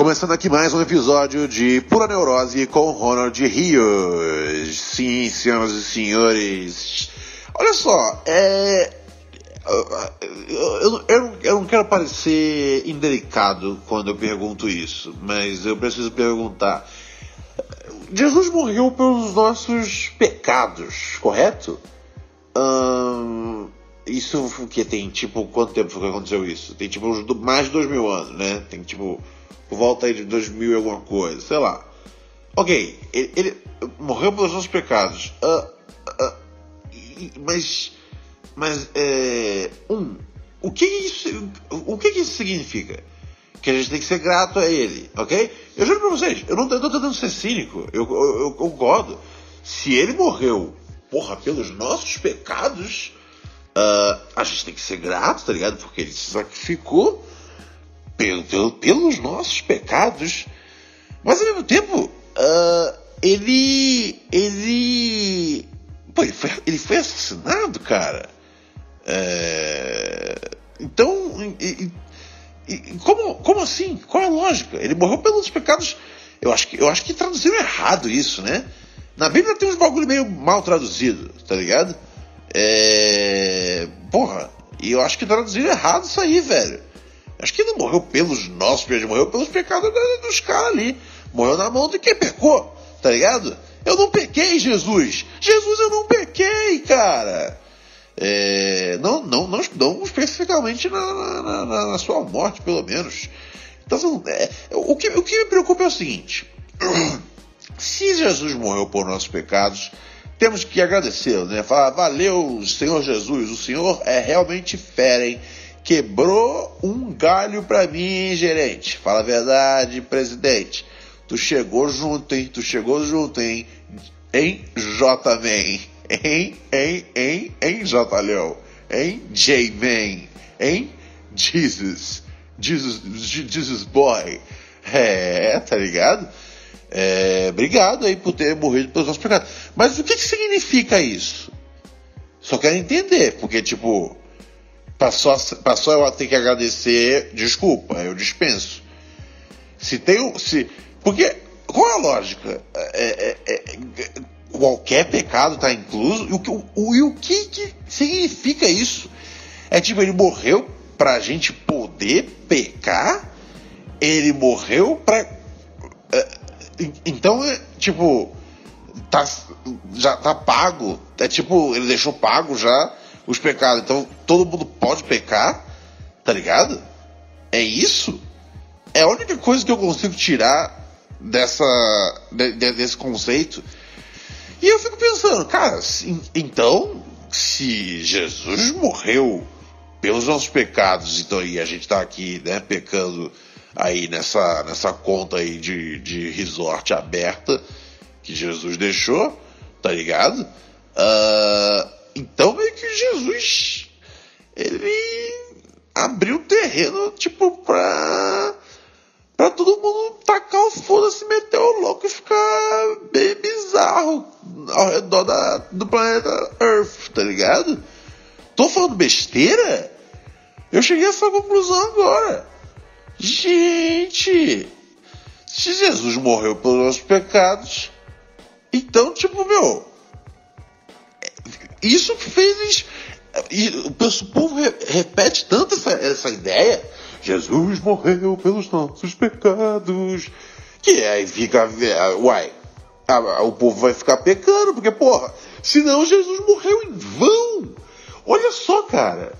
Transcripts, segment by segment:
Começando aqui mais um episódio de Pura Neurose com Ronald Rios. Sim, senhoras e senhores. Olha só, é. Eu, eu, eu, não quero parecer indelicado quando eu pergunto isso, mas eu preciso perguntar. Jesus morreu pelos nossos pecados, correto? Hum, isso que tem tipo quanto tempo que aconteceu isso? Tem tipo mais de dois mil anos, né? Tem tipo por volta aí de 2000 e alguma coisa, sei lá. Ok, ele, ele morreu pelos nossos pecados. Uh, uh, mas, mas, é, um, o que isso, o que isso significa? Que a gente tem que ser grato a ele, ok? Eu juro pra vocês, eu não estou tentando ser cínico, eu, eu, eu concordo. Se ele morreu, porra, pelos nossos pecados, uh, a gente tem que ser grato, tá ligado? Porque ele se sacrificou pelo, pelo, pelos nossos pecados, mas ao mesmo tempo, uh, ele. Ele. Pô, ele foi, ele foi assassinado, cara. É, então. E, e, como, como assim? Qual é a lógica? Ele morreu pelos pecados. Eu acho que, eu acho que traduziram errado isso, né? Na Bíblia tem uns bagulho meio mal traduzido, tá ligado? É. Porra, e eu acho que traduziram errado isso aí, velho. Acho que ele não morreu pelos nossos pecados, morreu pelos pecados dos caras ali. Morreu na mão de quem pecou, tá ligado? Eu não pequei, Jesus. Jesus, eu não pequei, cara. É, não, não, não, não especificamente na, na, na, na, sua morte, pelo menos. Então, é, o, que, o que me preocupa é o seguinte: se Jesus morreu por nossos pecados, temos que agradecê-lo, né? Falar, valeu, Senhor Jesus, o Senhor é realmente fera, hein? Quebrou um galho pra mim, gerente. Fala a verdade, presidente. Tu chegou junto, hein? Tu chegou junto, hein? Hein, J-Man? Hein, hein, hein, hein, J-Leão? Hein, J-Man? Hein, Jesus? Jesus, Jesus Boy? É, tá ligado? É, obrigado aí por ter morrido pelos nossos pecados. Mas o que, que significa isso? Só quero entender, porque, tipo, Passou, passou eu a ter que agradecer, desculpa, eu dispenso. Se tem se Porque, qual é a lógica? É, é, é, qualquer pecado está incluso? E o, o, e o que, que significa isso? É tipo, ele morreu para a gente poder pecar? Ele morreu para. Então, é, tipo, tá, já tá pago. É tipo, ele deixou pago já os pecados. Então todo mundo pode pecar, tá ligado? É isso? É a única coisa que eu consigo tirar dessa de, desse conceito. E eu fico pensando, cara, se, então se Jesus morreu pelos nossos pecados, então e a gente tá aqui, né, pecando aí nessa nessa conta aí de, de resort aberta que Jesus deixou, tá ligado? Uh, então meio que Jesus ele abriu terreno tipo pra pra todo mundo tacar o foda-se, meter o louco e ficar bem bizarro ao redor da, do planeta Earth, tá ligado? Tô falando besteira? Eu cheguei a essa conclusão agora. Gente, se Jesus morreu pelos nossos pecados, então, tipo, meu, isso fez. E o povo repete tanto essa, essa ideia. Jesus morreu pelos nossos pecados. Que aí fica. Uai, o povo vai ficar pecando, porque, porra, senão Jesus morreu em vão. Olha só, cara.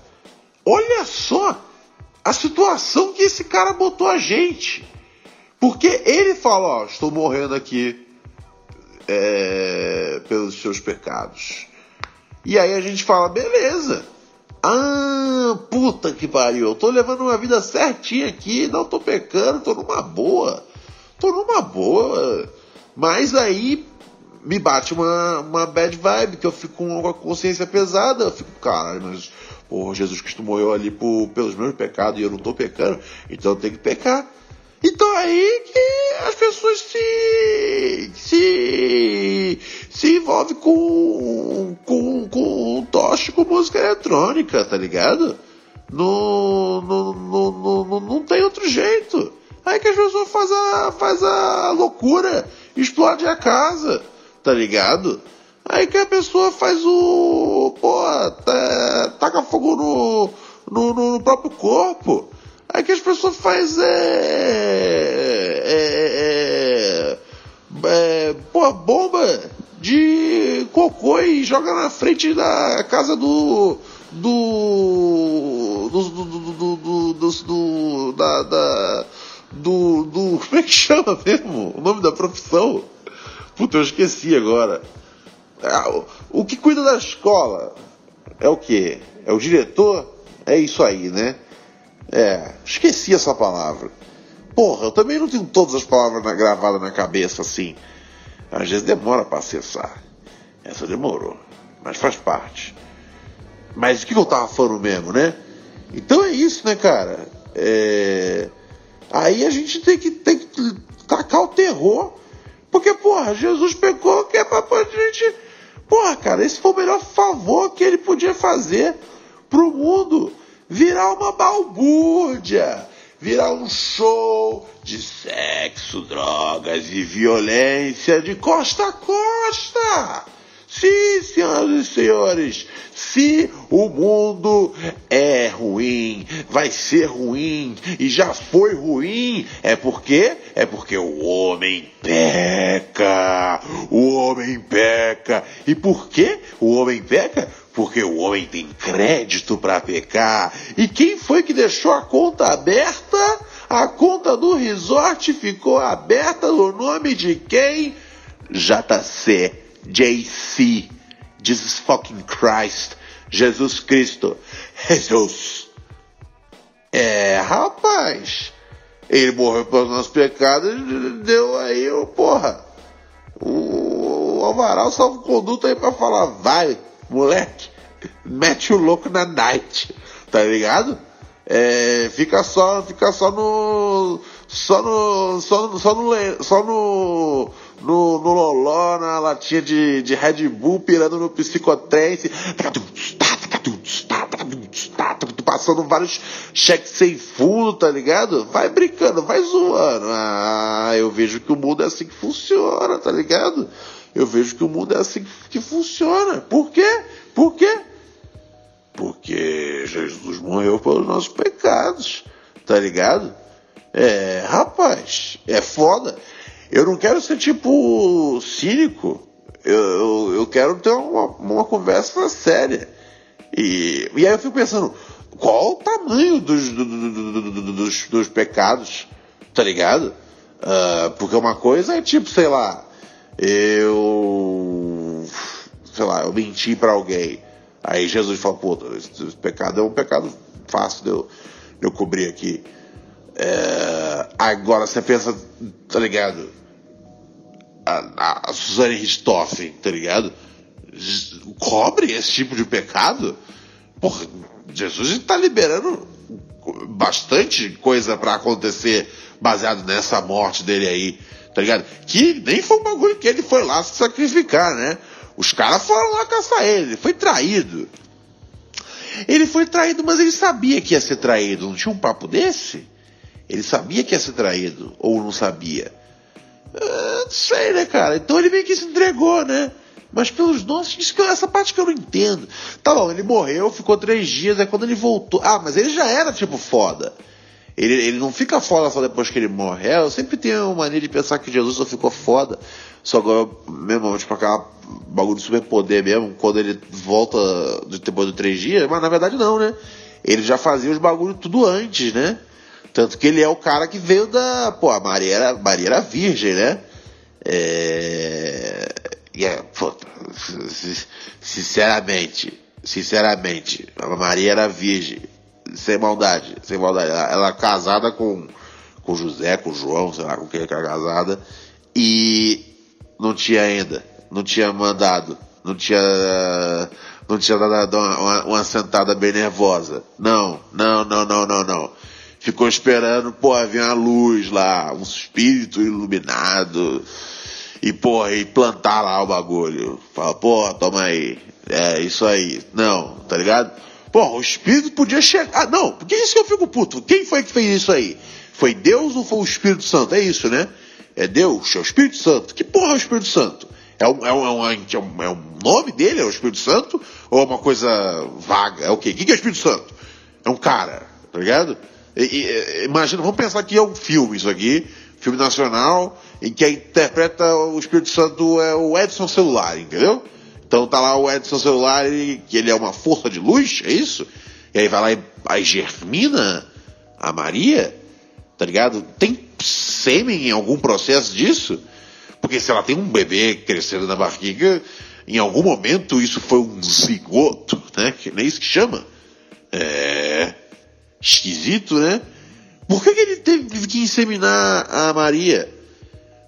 Olha só a situação que esse cara botou a gente. Porque ele fala, ó, estou morrendo aqui é, pelos seus pecados. E aí a gente fala, beleza. Ah, puta que pariu, eu tô levando uma vida certinha aqui, não tô pecando, tô numa boa. Tô numa boa. Mas aí me bate uma, uma bad vibe, que eu fico com uma consciência pesada. Eu fico, caralho, mas porra, Jesus Cristo morreu ali por, pelos meus pecados e eu não tô pecando, então eu tenho que pecar. Então aí que as pessoas se se se envolvem com com com toche com música eletrônica, tá ligado? Não, não, não, não, não tem outro jeito. Aí que as pessoas fazem a, faz a loucura, explode a casa, tá ligado? Aí que a pessoa faz o. pô, tá, taca fogo no, no, no, próprio corpo. Aí que as pessoas faz é. é, é, é pô, bomba de cocô e joga na frente da casa do. do. do. do. do. do, do, do da, da do, do. Como é que chama mesmo? O nome da profissão? Puta, eu esqueci agora. Ah, o que cuida da escola é o que? É o diretor? É isso aí, né? É, esqueci essa palavra. Porra, eu também não tenho todas as palavras na, gravadas na cabeça assim. Às vezes demora para acessar. Essa demorou, mas faz parte. Mas o que eu tava falando mesmo, né? Então é isso, né, cara? É... Aí a gente tem que, tem que tacar o terror. Porque, porra, Jesus pecou que é pra gente. Porra, cara, esse foi o melhor favor que ele podia fazer pro mundo. Virar uma balbúrdia. Virar um show de sexo, drogas e violência de costa a costa. Sim, senhoras e senhores, se o mundo é ruim, vai ser ruim e já foi ruim, é porque é porque o homem peca. O homem peca. E por que o homem peca? Porque o homem tem crédito para pecar. E quem foi que deixou a conta aberta? A conta do resort ficou aberta no nome de quem? JC, JC, Jesus fucking Christ. Jesus Cristo. Jesus. É, rapaz. Ele morreu pelos nossos pecados, deu aí, o porra. O, o Alvaral salvo conduto aí pra falar, vai, moleque, mete o louco na night, tá ligado? É, fica só, fica só no, só no, só no, só no, só no, no, no loló, na latinha de, de Red Bull, pirando no psicotrance passando vários cheques sem fundo, tá ligado? Vai brincando, vai zoando. Ah, eu vejo que o mundo é assim que funciona, tá ligado? Eu vejo que o mundo é assim que funciona. Por quê? Por quê? Porque Jesus morreu pelos nossos pecados, tá ligado? É, rapaz, é foda. Eu não quero ser tipo cínico. Eu, eu, quero ter uma, uma conversa séria. E, e aí eu fico pensando, qual o tamanho dos, do, do, do, dos, dos pecados, tá ligado? Uh, porque uma coisa é tipo, sei lá, eu. Sei lá, eu menti para alguém. Aí Jesus fala, pô, esse, esse, pecado é um pecado fácil de eu, de eu cobrir aqui. É, agora você pensa, tá ligado? A, a, Suzane Richthofen, tá ligado? Cobre esse tipo de pecado? Porra, Jesus está liberando bastante coisa para acontecer baseado nessa morte dele aí, tá ligado? Que nem foi um bagulho que ele foi lá se sacrificar, né? Os caras foram lá caçar ele foi traído. Ele foi traído, mas ele sabia que ia ser traído. Não tinha um papo desse? Ele sabia que ia ser traído, ou não sabia? Uh, não sei, né, cara? Então ele meio que se entregou, né? Mas pelos nossos, isso que, essa parte que eu não entendo. Tá bom, ele morreu, ficou três dias, aí quando ele voltou. Ah, mas ele já era tipo foda. Ele, ele não fica foda só depois que ele morre. É, eu sempre tenho uma mania de pensar que Jesus só ficou foda. Só agora, mesmo, tipo, aquela bagulho de superpoder mesmo, quando ele volta depois de três dias, mas na verdade não, né? Ele já fazia os bagulhos tudo antes, né? Tanto que ele é o cara que veio da. Pô, a Maria era, Maria era virgem, né? É é, pô, sinceramente, sinceramente, a Maria era virgem, sem maldade, sem maldade. Ela, ela é casada com, com José, com João, sei lá com quem que era casada, e não tinha ainda, não tinha mandado, não tinha, não tinha dado uma, uma, uma sentada bem nervosa. Não, não, não, não, não, não. Ficou esperando, pô, havia uma luz lá, um espírito iluminado e, porra, e plantar lá o bagulho. Fala, porra, toma aí. É isso aí. Não, tá ligado? Pô, o Espírito podia chegar. Ah, não, porque isso que eu fico puto. Quem foi que fez isso aí? Foi Deus ou foi o Espírito Santo? É isso, né? É Deus, é o Espírito Santo. Que porra é o Espírito Santo? É um, é um, é um, é um nome dele? É o Espírito Santo? Ou é uma coisa vaga? É o quê? O que é o Espírito Santo? É um cara, tá ligado? E, e, imagina, vamos pensar que é um filme isso aqui, filme nacional, em que interpreta o Espírito Santo é o Edson Celular, entendeu? Então tá lá o Edson Celular, que ele é uma força de luz, é isso? E aí vai lá e germina a Maria, tá ligado? Tem sêmen em algum processo disso? Porque se ela tem um bebê crescendo na barriga, em algum momento isso foi um zigoto, né? Que nem isso que chama. É. Esquisito, né? Por que, que ele teve que inseminar a Maria?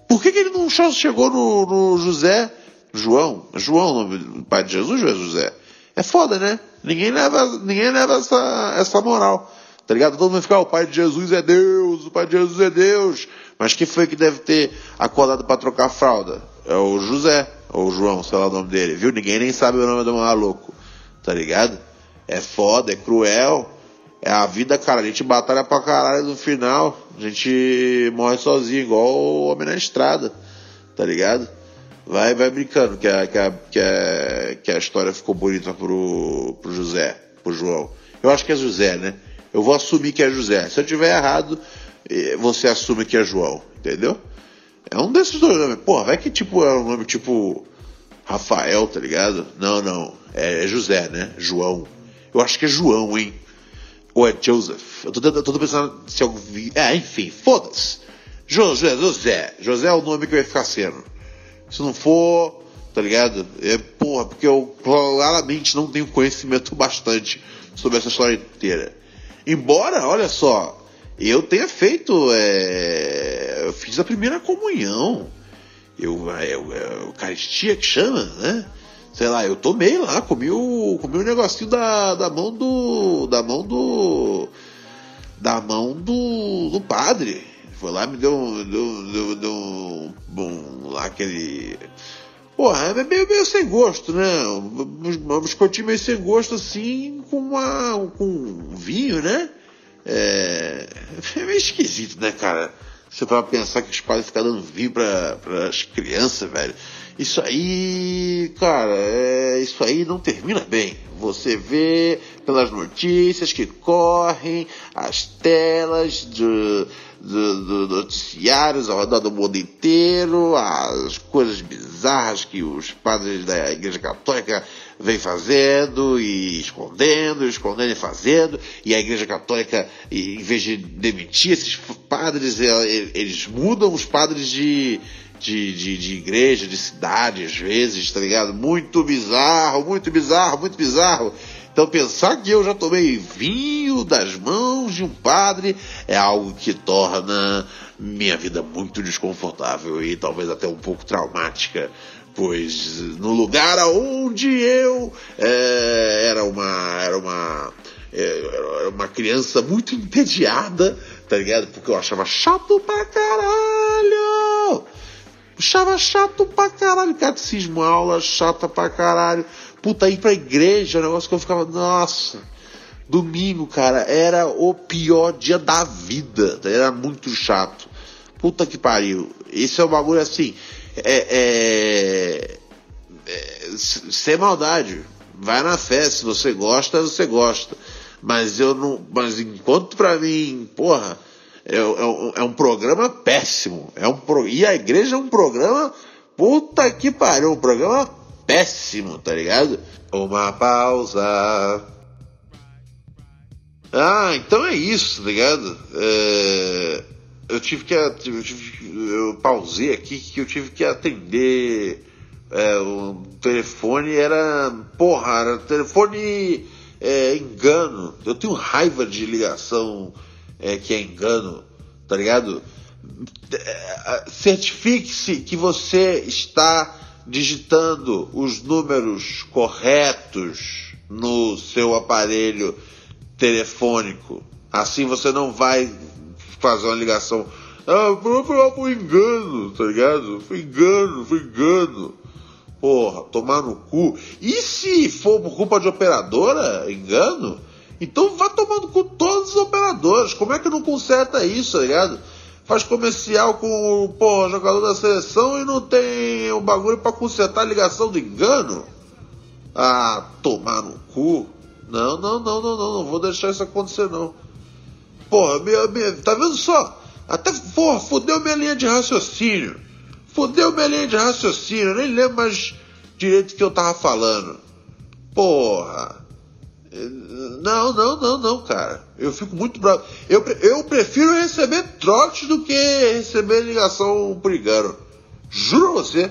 Por que, que ele não chegou no, no José? João? João, o pai de Jesus é José? É foda, né? Ninguém leva, ninguém leva essa, essa moral. Tá ligado? Todo mundo fica, oh, o pai de Jesus é Deus, o pai de Jesus é Deus. Mas quem foi que deve ter acordado para trocar fralda? É o José, ou o João, sei lá o nome dele, viu? Ninguém nem sabe o nome do maluco. Tá ligado? É foda, é cruel. É a vida, cara. A gente batalha pra caralho no final. A gente morre sozinho, igual o homem na estrada. Tá ligado? Vai, vai brincando que a, que a, que a, que a história ficou bonita pro, pro José, pro João. Eu acho que é José, né? Eu vou assumir que é José. Se eu tiver errado, eh, você assume que é João, entendeu? É um desses dois nomes. Porra, vai que tipo é um nome tipo Rafael, tá ligado? Não, não. É, é José, né? João. Eu acho que é João, hein? Ou é Joseph? Eu tô, eu tô pensando se eu vi. É, enfim, foda-se. José, José. José é o nome que vai ficar sendo. Se não for, tá ligado? É, porra, porque eu claramente não tenho conhecimento bastante sobre essa história inteira. Embora, olha só, eu tenha feito, é, eu fiz a primeira comunhão. Eu, eu, eu, Eucaristia que chama, né? Sei lá, eu tomei lá, comi o, comi o negocinho da, da mão do, da mão do, da mão do, do padre. Foi lá, me deu, deu, deu, deu um, um, lá aquele. Porra, é meio, meio sem gosto, né? Um biscoitinho meio sem gosto assim, com uma. com vinho, né? É, é meio esquisito, né, cara? Você vai pensar que os pais ficam dando vinho para as crianças, velho. Isso aí, cara, é, isso aí não termina bem. Você vê pelas notícias que correm, as telas de, do, do noticiários ao redor do mundo inteiro, as coisas bizarras que os padres da Igreja Católica vêm fazendo e escondendo, escondendo e fazendo, e a Igreja Católica, em vez de demitir esses padres, eles mudam os padres de, de, de, de igreja, de cidade, às vezes, tá ligado? Muito bizarro, muito bizarro, muito bizarro. Então pensar que eu já tomei vinho das mãos de um padre é algo que torna minha vida muito desconfortável e talvez até um pouco traumática, pois no lugar aonde eu é, era uma era uma é, era uma criança muito entediada, tá ligado? Porque eu achava chato pra caralho. Achava chato pra caralho. Catecismo, aula chata pra caralho. Puta, ir pra igreja, é negócio que eu ficava, nossa. Domingo, cara, era o pior dia da vida. Era muito chato. Puta que pariu. Esse é um bagulho assim. É, é, é, sem maldade. Vai na fé. Se você gosta, você gosta. Mas eu não. Mas enquanto pra mim, porra, é, é, é um programa péssimo. É um pro, e a igreja é um programa. Puta que pariu, um programa péssimo, tá ligado? Uma pausa. Ah, então é isso, tá ligado? É, eu tive que. Eu, tive, eu pausei aqui que eu tive que atender. É, o telefone era. Porra, era telefone é, engano. Eu tenho raiva de ligação é, que é engano, tá ligado? É, certifique-se que você está digitando os números corretos no seu aparelho telefônico. Assim você não vai fazer uma ligação. Ah, foi, foi engano, tá ligado? Foi engano, foi engano. Porra, tomar no cu. E se for por culpa de operadora, engano, então vai tomar no cu todos os operadores. Como é que não conserta isso, tá ligado? Faz comercial com o jogador da seleção e não tem o bagulho para consertar a ligação do engano? Ah, tomar no cu. Não, não, não, não, não, não vou deixar isso acontecer não. Porra, minha, minha, tá vendo só? Até, porra, fodeu minha linha de raciocínio. Fodeu minha linha de raciocínio, nem lembro mais direito o que eu tava falando. Porra. Não, não, não, não, cara. Eu fico muito bravo. Eu, eu prefiro receber trote do que receber ligação por engano. Juro você.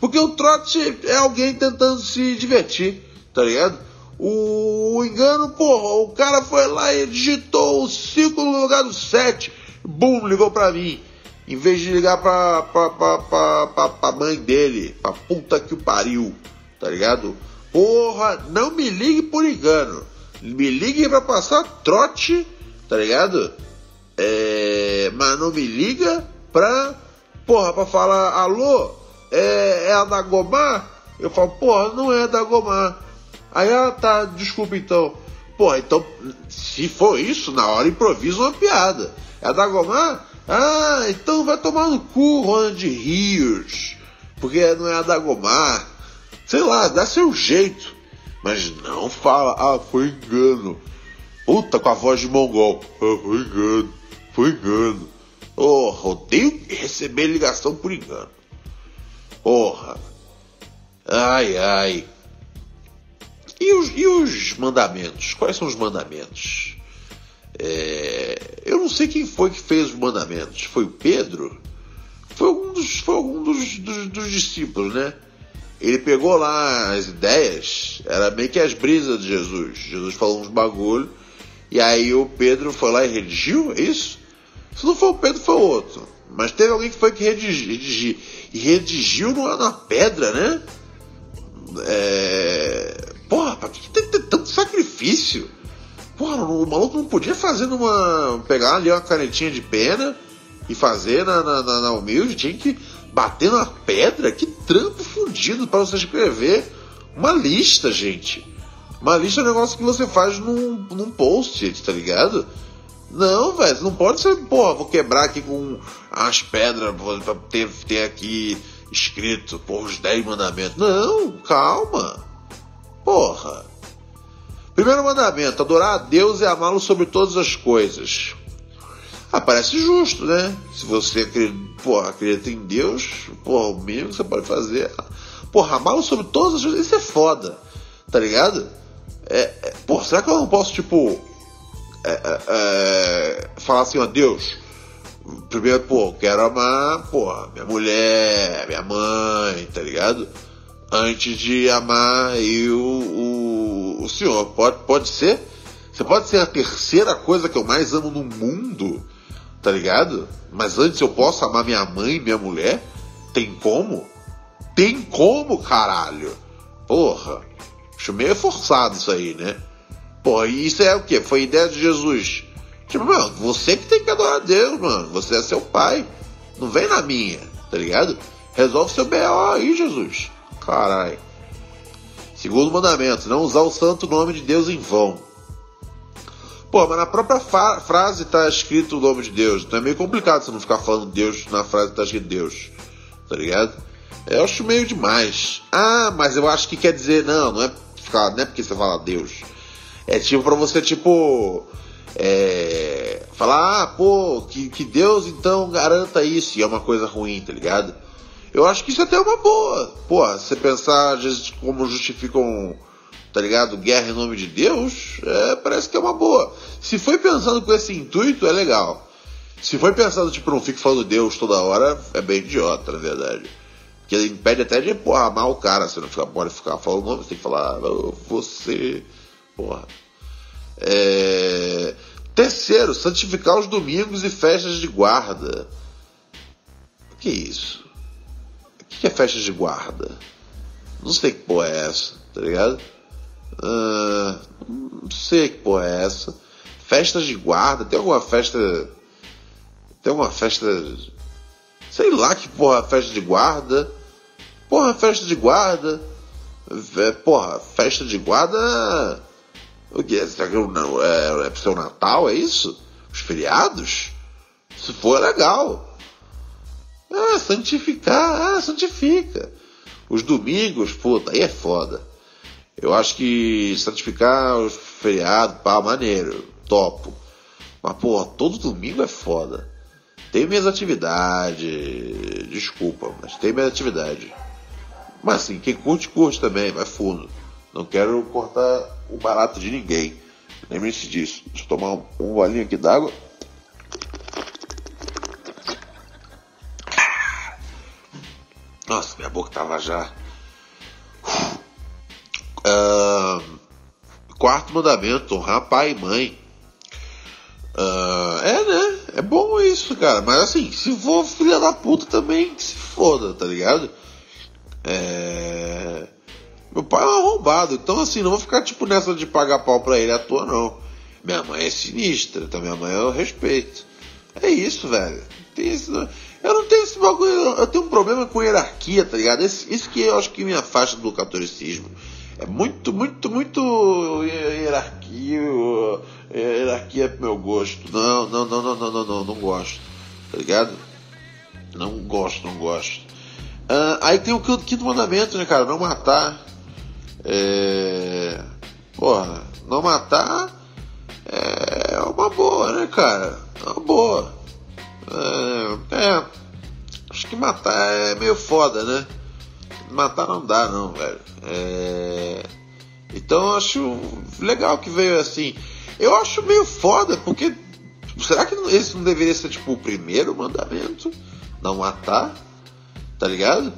Porque o trote é alguém tentando se divertir, tá ligado? O, o engano, porra, o cara foi lá e digitou o 5 no lugar do 7. Bum, ligou pra mim. Em vez de ligar pra, pra, pra, pra, pra, pra mãe dele, pra puta que o pariu, tá ligado? Porra, não me ligue por engano. Me ligue pra passar trote, tá ligado? É, mas não me liga pra, porra, pra falar, alô, é, é a da Gomar? Eu falo, porra, não é da Gomar. Aí ela tá, desculpa então. Porra, então, se for isso, na hora improvisa uma piada. É a da Gomar? Ah, então vai tomar no cu, Ronald Rios. Porque não é a Dagomar. Sei lá, dá seu jeito. Mas não fala, ah, foi engano. Puta, com a voz de mongol. Ah, foi engano, foi engano. Porra, odeio receber ligação por engano. Porra. Ai, ai. E os, e os mandamentos? Quais são os mandamentos? É, eu não sei quem foi que fez os mandamentos. Foi o Pedro? Foi algum dos, foi algum dos, dos, dos discípulos, né? Ele pegou lá as ideias, era meio que as brisas de Jesus. Jesus falou uns bagulho, e aí o Pedro foi lá e redigiu, é isso? Se não foi o Pedro, foi o outro. Mas teve alguém que foi que redigiu. E redigiu numa, na pedra, né? É... Porra, pra que tem ter tanto sacrifício? Porra, o maluco não podia fazer numa. pegar ali uma canetinha de pena e fazer na, na, na, na humilde, tinha que bater na pedra. Que trampo fudido para você escrever uma lista, gente. Uma lista é um negócio que você faz num, num post, tá ligado? Não, velho, não pode ser, porra, vou quebrar aqui com as pedras pra ter, ter aqui escrito, por os 10 mandamentos. Não, calma. Porra. Primeiro mandamento, adorar a Deus e amá-lo sobre todas as coisas. Ah, parece justo, né? Se você acredita, porra, acredita em Deus, porra, o mínimo que você pode fazer é, porra, amá-lo sobre todas as coisas. Isso é foda, tá ligado? É, é, porra, será que eu não posso, tipo, é, é, é falar assim, ó, Deus, primeiro, pô, quero amar, porra, minha mulher, minha mãe, tá ligado? Antes de amar eu, o o senhor pode, pode ser. Você pode ser a terceira coisa que eu mais amo no mundo, tá ligado? Mas antes eu posso amar minha mãe, minha mulher? Tem como? Tem como, caralho? Porra. Acho meio forçado isso aí, né? Porra, isso é o quê? Foi ideia de Jesus. Tipo, mano, você que tem que adorar a Deus, mano. Você é seu pai. Não vem na minha, tá ligado? Resolve seu B.O. aí, Jesus. Caralho. Segundo mandamento, não usar o santo nome de Deus em vão. Pô, mas na própria frase está escrito o nome de Deus. Então é meio complicado você não ficar falando Deus na frase que tá escrito Deus. Tá ligado? Eu acho meio demais. Ah, mas eu acho que quer dizer, não, não é, ficar, não é porque você fala Deus. É tipo pra você, tipo. É, falar, ah, pô, que, que Deus então garanta isso. E é uma coisa ruim, tá ligado? Eu acho que isso até é uma boa. Pô, você pensar às vezes como justificam, tá ligado? Guerra em nome de Deus, é, parece que é uma boa. Se foi pensando com esse intuito, é legal. Se foi pensando, tipo, não fique falando Deus toda hora, é bem idiota, na verdade. Porque impede até de, porra, amar o cara. Você não fica, pode ficar falando nome, você tem que falar, você, porra. É... Terceiro, santificar os domingos e festas de guarda. Que isso? que é festa de guarda? Não sei que porra é essa, tá ligado? Uh, não sei que porra é essa. Festas de guarda, tem alguma festa. Tem alguma festa. Sei lá que porra é festa de guarda. Porra, festa de guarda. É, porra, festa de guarda. O que? Será que não, é, é pro seu Natal, é isso? Os feriados? Se for, é legal. Ah, santificar, ah, santifica. Os domingos, puta, aí é foda. Eu acho que santificar os feriados, pá, maneiro, topo. Mas, porra, todo domingo é foda. Tem minhas atividades, desculpa, mas tem minhas atividades. Mas assim, quem curte, curte também, vai fundo. Não quero cortar o barato de ninguém. Lembre-se disso. Deixa eu tomar um, um golinho aqui d'água. Nossa, minha boca tava já. Quarto mandamento, honrar pai e mãe. Uh, é, né? É bom isso, cara. Mas assim, se for filha da puta também, se foda, tá ligado? É... Meu pai é um arrombado, então assim, não vou ficar tipo nessa de pagar pau pra ele à toa, não. Minha mãe é sinistra, então minha mãe eu respeito. É isso, velho. Tem isso, eu não tenho esse bagulho, eu tenho um problema com hierarquia, tá ligado? Esse, isso que eu acho que me afasta do catolicismo. É muito, muito, muito hierarquia, hierarquia é pro meu gosto. Não, não, não, não, não, não, não, não gosto. Tá ligado? Não gosto, não gosto. Uh, aí tem o quinto mandamento, né, cara? Não matar. É... Porra, não matar é uma boa, né, cara? É uma boa. É, é, acho que matar é meio foda, né? Matar não dá, não, velho. É, então eu acho legal que veio assim. Eu acho meio foda, porque será que esse não deveria ser tipo o primeiro mandamento? Não matar? Tá ligado?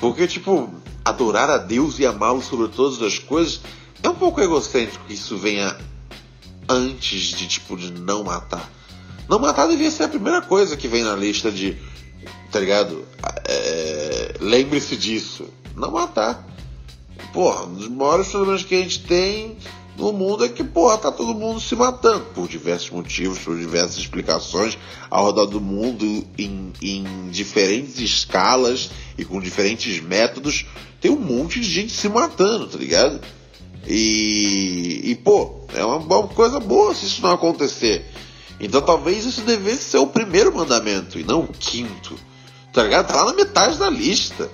Porque, tipo, adorar a Deus e amá-lo sobre todas as coisas é um pouco egocêntrico que isso venha antes de, tipo, de não matar. Não matar devia ser a primeira coisa que vem na lista de. Tá ligado? É, Lembre-se disso. Não matar. Porra, um dos maiores problemas que a gente tem no mundo é que, porra, tá todo mundo se matando por diversos motivos, por diversas explicações ao redor do mundo, em, em diferentes escalas e com diferentes métodos. Tem um monte de gente se matando, tá ligado? E, e pô, é uma, uma coisa boa se isso não acontecer. Então talvez isso devesse ser o primeiro mandamento e não o quinto. Tá ligado? Tá lá na metade da lista.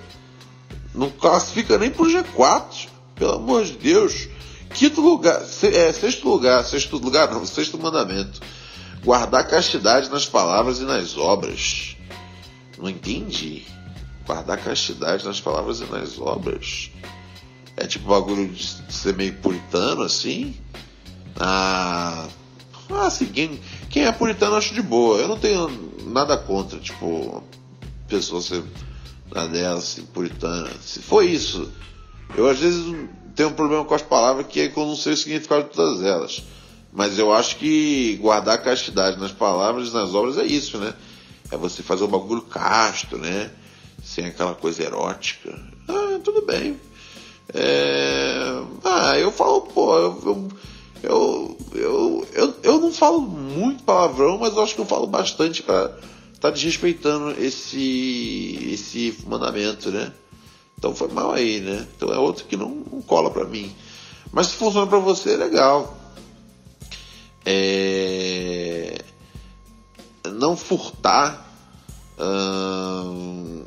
Não classifica nem pro G4. Pelo amor de Deus. Quinto lugar, é, sexto lugar, sexto lugar não, sexto mandamento. Guardar castidade nas palavras e nas obras. Não entendi. Guardar castidade nas palavras e nas obras. É tipo bagulho de ser meio puritano assim? Ah, ah, assim, quem, é puritano acho de boa. Eu não tenho nada contra, tipo, pessoa ser na dela, assim, puritana. Se for isso, eu às vezes tenho um problema com as palavras que é que eu não sei o significado de todas elas. Mas eu acho que guardar castidade nas palavras e nas obras é isso, né? É você fazer um bagulho casto, né? Sem aquela coisa erótica. Ah, tudo bem. É... Ah, eu falo, pô, eu, eu eu, eu, eu, eu não falo muito palavrão, mas eu acho que eu falo bastante para estar tá desrespeitando esse, esse mandamento, né? Então foi mal aí, né? Então é outro que não, não cola para mim. Mas se funciona para você, é legal. É... Não furtar. Hum...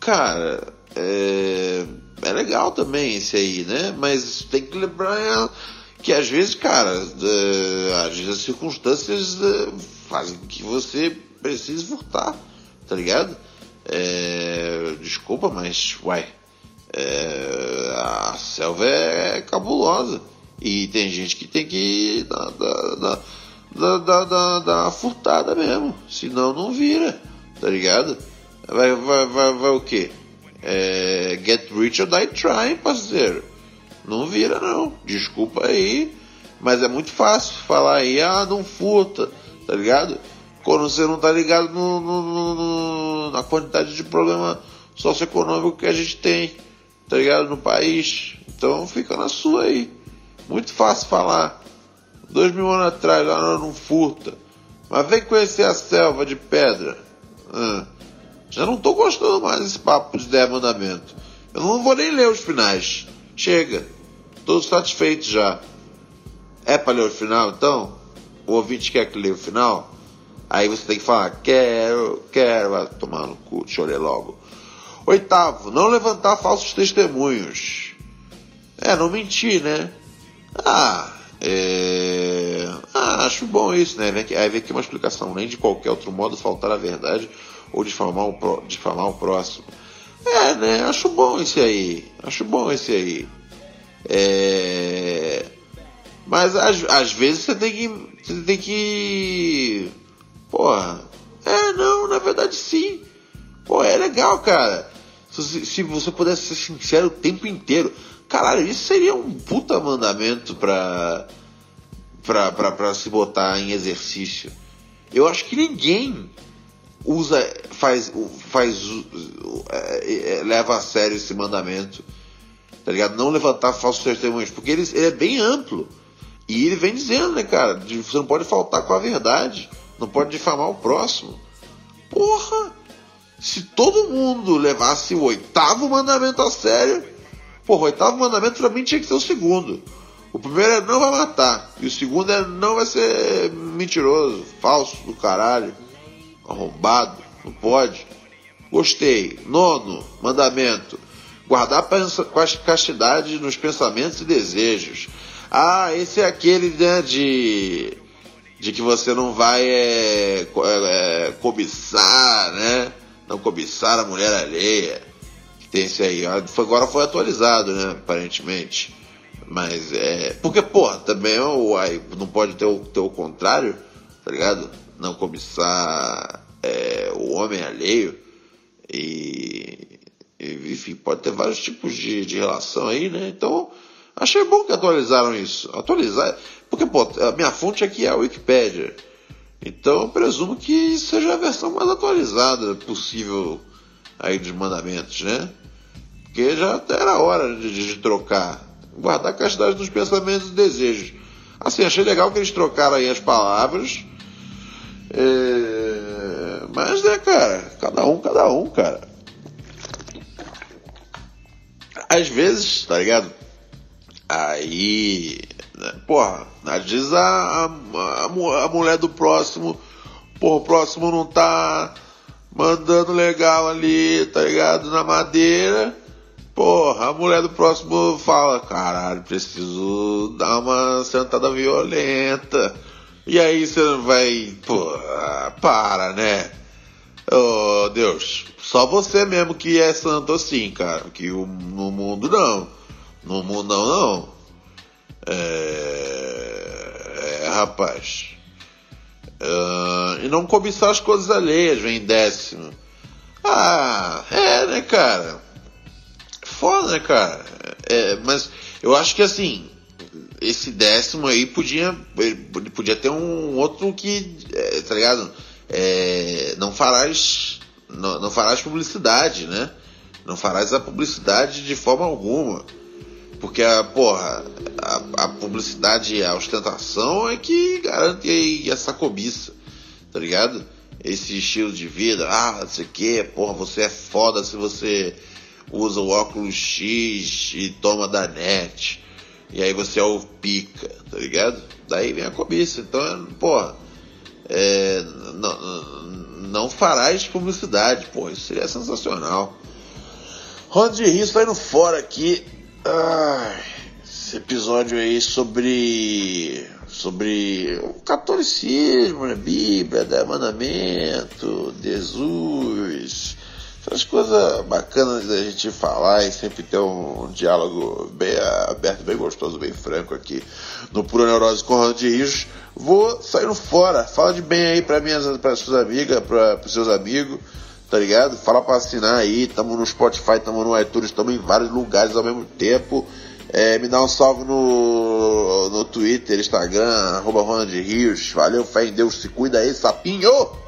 Cara, é... é legal também esse aí, né? Mas tem que lembrar que às vezes, cara, uh, às vezes as circunstâncias uh, fazem que você precise furtar, tá ligado? É, desculpa, mas, uai, é, a selva é cabulosa. E tem gente que tem que dar, dar furtada mesmo. Senão não vira, tá ligado? Vai, vai, vai, vai o quê? É, get rich or die trying, parceiro. Não vira não. Desculpa aí. Mas é muito fácil falar aí, ah, não furta, tá ligado? Quando você não tá ligado no, no, no, na quantidade de problema socioeconômico que a gente tem, tá ligado? No país. Então fica na sua aí. Muito fácil falar. Dois mil anos atrás, ah, não, não furta. Mas vem conhecer a selva de pedra. Ah, já não tô gostando mais desse papo de 10 mandamentos. Eu não vou nem ler os finais. Chega. Todos satisfeitos já. É para ler o final, então? O ouvinte quer que leia o final? Aí você tem que falar, quero, quero, vai tomar no cu, chorei logo. Oitavo, não levantar falsos testemunhos. É, não mentir, né? Ah, é... ah, acho bom isso, né? Aí vem aqui uma explicação, nem de qualquer outro modo faltar a verdade ou difamar o, difamar o próximo. É, né? Acho bom esse aí. Acho bom esse aí. É... Mas às, às vezes você tem que. Você tem que. Porra. É, não, na verdade sim. Pô, é legal, cara. Se, se você pudesse ser sincero o tempo inteiro. Caralho, isso seria um puta mandamento pra, pra, pra, pra se botar em exercício. Eu acho que ninguém usa, faz, faz, é, é, leva a sério esse mandamento, tá ligado? Não levantar falsos testemunhos, porque ele, ele, é bem amplo. E ele vem dizendo, né, cara, você não pode faltar com a verdade, não pode difamar o próximo. Porra! Se todo mundo levasse o oitavo mandamento a sério, porra, o oitavo mandamento pra mim tinha que ser o segundo. O primeiro é não vai matar, e o segundo é não vai ser mentiroso, falso do caralho arrombado, não pode. Gostei. Nono mandamento: guardar castidade nos pensamentos e desejos. Ah, esse é aquele né, de, de que você não vai é, é, é, cobiçar, né? Não cobiçar a mulher alheia. Tem esse aí. Agora foi atualizado, né? Aparentemente. Mas é. Porque, porra, também não pode ter o, ter o contrário, tá ligado? não cobiçar é, o homem alheio e, enfim, pode ter vários tipos de, de relação aí, né? Então, achei bom que atualizaram isso. Atualizar, porque, pô, a minha fonte aqui é a Wikipedia. Então, eu presumo que seja a versão mais atualizada possível aí dos mandamentos, né? Porque já era hora de, de trocar. Guardar a castidade dos pensamentos e desejos. Assim, achei legal que eles trocaram aí as palavras é, mas, né, cara, cada um, cada um, cara. Às vezes, tá ligado? Aí, né, porra, às vezes a, a, a, mulher do próximo, porra, o próximo não tá mandando legal ali, tá ligado? Na madeira. Porra, a mulher do próximo fala, caralho, preciso dar uma sentada violenta. E aí você vai, pô, para, né? Oh, Deus, só você mesmo que é santo assim, cara. Que o, no mundo não. No mundo não, não. É, é rapaz. Uh, e não cobiçar as coisas alheias, vem décimo. Ah, é, né, cara? Foda, né, cara? É, mas eu acho que assim, esse décimo aí podia, podia ter um outro que, é, tá ligado? É, não farás, não, não farás publicidade, né? Não farás a publicidade de forma alguma. Porque a, porra, a, a publicidade a ostentação é que garante essa cobiça, tá ligado? Esse estilo de vida, ah, não sei o que, porra, você é foda se você usa o óculos X e toma da net. E aí você é o pica, tá ligado? Daí vem a cobiça. Então, porra, é, não, não farás publicidade, pô, isso seria sensacional. Ronald de Rio saindo fora aqui. Ai, esse episódio aí sobre sobre o catolicismo, né? Bíblia, mandamento, Jesus, essas coisas bacanas da gente falar e sempre ter um, diálogo bem aberto, bem gostoso, bem franco aqui no Pura Neurose com Ronald Rios. Vou saindo fora. Fala de bem aí para minhas suas amigas, para os seus amigos, tá ligado? Fala para assinar aí. Tamo no Spotify, tamo no iTunes, tamo em vários lugares ao mesmo tempo. É, me dá um salve no, no Twitter, Instagram, arroba Ronald Rios. Valeu, fé em Deus, se cuida aí, sapinho!